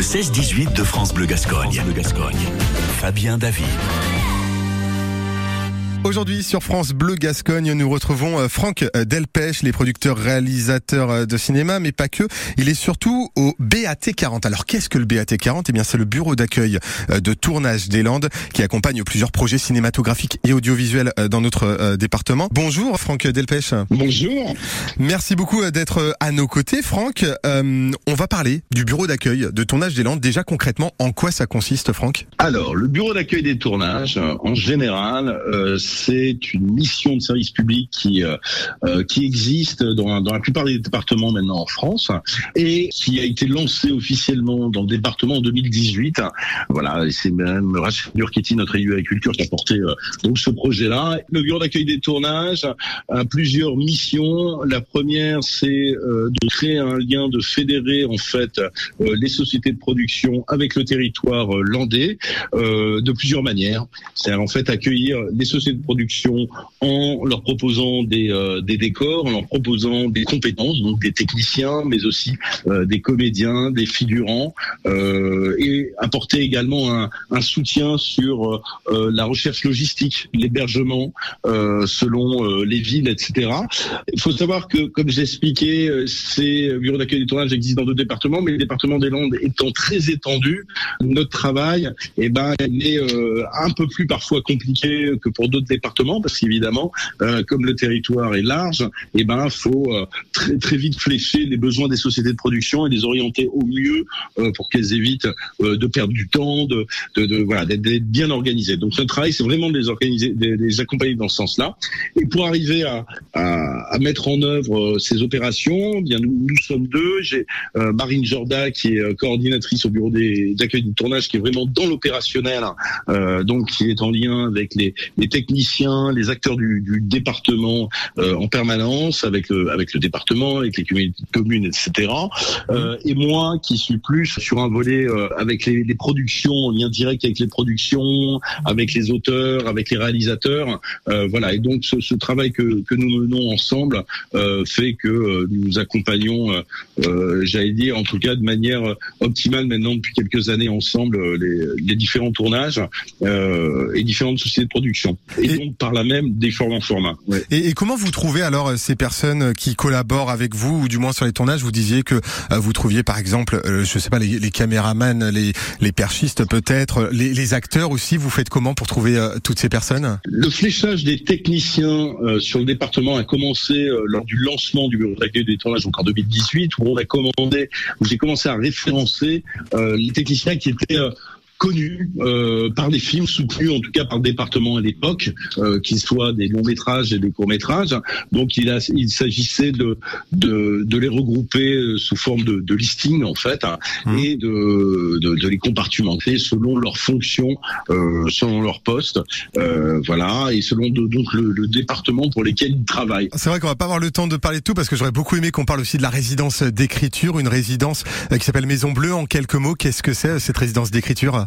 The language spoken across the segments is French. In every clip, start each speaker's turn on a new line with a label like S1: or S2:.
S1: Le 16-18 de France Bleu Gascogne. Fabien David.
S2: Aujourd'hui sur France Bleu Gascogne, nous retrouvons euh, Franck euh, Delpech, les producteurs réalisateurs euh, de cinéma, mais pas que. Il est surtout au BAT 40. Alors qu'est-ce que le BAT 40 Eh bien c'est le bureau d'accueil de tournage des Landes qui accompagne plusieurs projets cinématographiques et audiovisuels dans notre département. Bonjour Franck Delpech.
S3: Bonjour.
S2: Merci beaucoup d'être à nos côtés Franck. on va parler du bureau d'accueil de tournage des Landes. Déjà concrètement, en quoi ça consiste Franck?
S3: Alors le bureau d'accueil des tournages, en général, c'est une mission de service public qui euh, euh, qui existe dans, dans la plupart des départements maintenant en France et qui a été lancée officiellement dans le département en 2018. Voilà, c'est même Rachel Durketti, notre élu agriculture, qui a porté euh, donc ce projet-là. Le bureau d'accueil des tournages a plusieurs missions. La première, c'est de créer un lien, de fédérer en fait les sociétés de production avec le territoire landais de plusieurs manières. C'est en fait accueillir les sociétés production en leur proposant des, euh, des décors, en leur proposant des compétences, donc des techniciens, mais aussi euh, des comédiens, des figurants, euh, et apporter également un, soutien sur la recherche logistique, l'hébergement selon les villes, etc. Il faut savoir que, comme j'ai expliqué, ces bureaux d'accueil des tournages existent dans d'autres départements, mais le département des Landes étant très étendu, notre travail, eh ben, est un peu plus parfois compliqué que pour d'autres département parce qu'évidemment, euh, comme le territoire est large, eh ben faut euh, très très vite flécher les besoins des sociétés de production et les orienter au mieux euh, pour qu'elles évitent de perdre du temps, de, de, de voilà, d'être bien organisées. Donc notre travail, c'est vraiment de les organiser, de les accompagner dans ce sens-là. Et pour arriver à, à, à mettre en œuvre ces opérations, eh bien nous, nous sommes deux. J'ai Marine Jorda qui est coordinatrice au bureau d'accueil du tournage, qui est vraiment dans l'opérationnel, donc qui est en lien avec les, les techniciens les acteurs du, département euh, en permanence avec le, avec le département, avec les communes, etc. Euh, et moi qui suis plus sur un volet euh, avec les, productions, en lien direct avec les productions, avec les auteurs, avec les réalisateurs. voilà. Et donc ce, travail que, que, nous menons ensemble fait que nous accompagnons, j'allais dire en tout cas de manière optimale maintenant depuis quelques années ensemble les, les différents tournages et différentes sociétés de production. Et, donc par là même des formats format.
S2: Ouais. Et, et, comment vous trouvez alors euh, ces personnes qui collaborent avec vous, ou du moins sur les tournages? Vous disiez que euh, vous trouviez par exemple, euh, je sais pas, les, les caméramans, les, les perchistes peut-être, les, les, acteurs aussi. Vous faites comment pour trouver toutes ces personnes?
S3: Le fléchage des techniciens sur le département a commencé lors du lancement du bureau d'accueil des tournages donc en 2018, où on a commandé, où j'ai commencé à référencer les techniciens qui étaient connu euh, par les films, soutenus en tout cas par le département à l'époque, euh, qu'ils soient des longs métrages et des courts métrages. Donc il, a, il s'agissait de, de, de, les regrouper euh, sous forme de, de listing en fait hein, mmh. et de, de, de, les compartimenter selon leurs fonctions, euh, selon leur poste, euh, voilà, et selon donc le, le, département pour lesquels ils travaillent.
S2: C'est vrai qu'on va pas avoir le temps de parler de tout parce que j'aurais beaucoup aimé qu'on parle aussi de la résidence d'écriture, une résidence qui s'appelle Maison Bleue. En quelques mots, qu'est-ce que c'est cette résidence d'écriture?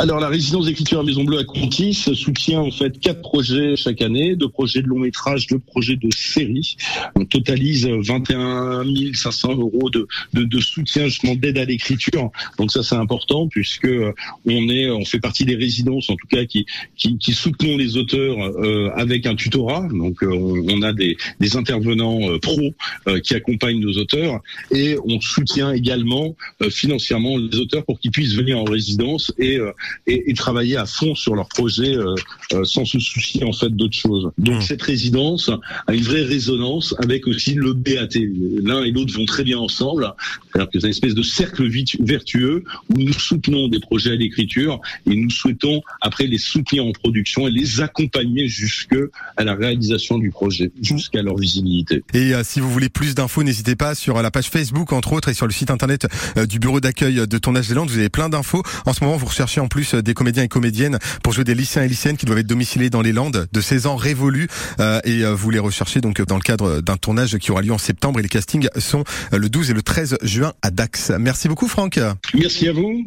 S3: alors la résidence d'écriture à Maison Bleue à Contis soutient en fait quatre projets chaque année, deux projets de long métrage, deux projets de série. On totalise 21 500 euros de, de, de soutien justement d'aide à l'écriture. Donc ça c'est important puisque euh, on est, on fait partie des résidences en tout cas qui qui, qui soutenons les auteurs euh, avec un tutorat. Donc euh, on, a des, des intervenants pros qui accompagnent nos auteurs et on soutient également financièrement les auteurs pour qu'ils puissent venir en résidence et euh, et, et, travailler à fond sur leur projet euh, euh, sans se soucier en fait d'autres choses. Donc mmh. cette résidence a une vraie résonance avec aussi le BAT. L'un et l'autre vont très bien ensemble. C'est-à-dire que c'est une espèce de cercle vertueux où nous soutenons des projets à l'écriture et nous souhaitons après les soutenir en production et les accompagner jusque à la réalisation du projet, jusqu'à leur visibilité.
S2: Et si vous voulez plus d'infos, n'hésitez pas sur la page Facebook entre autres et sur le site internet du bureau d'accueil de Tournage des Landes. Vous avez plein d'infos. En ce moment, vous recherchez en plus euh, des comédiens et comédiennes pour jouer des lycéens et lycéennes qui doivent être domiciliés dans les Landes de 16 ans révolus euh, et euh, vous les recherchez donc dans le cadre d'un tournage qui aura lieu en septembre et les castings sont le 12 et le 13 juin à Dax. Merci beaucoup Franck.
S3: Merci à vous.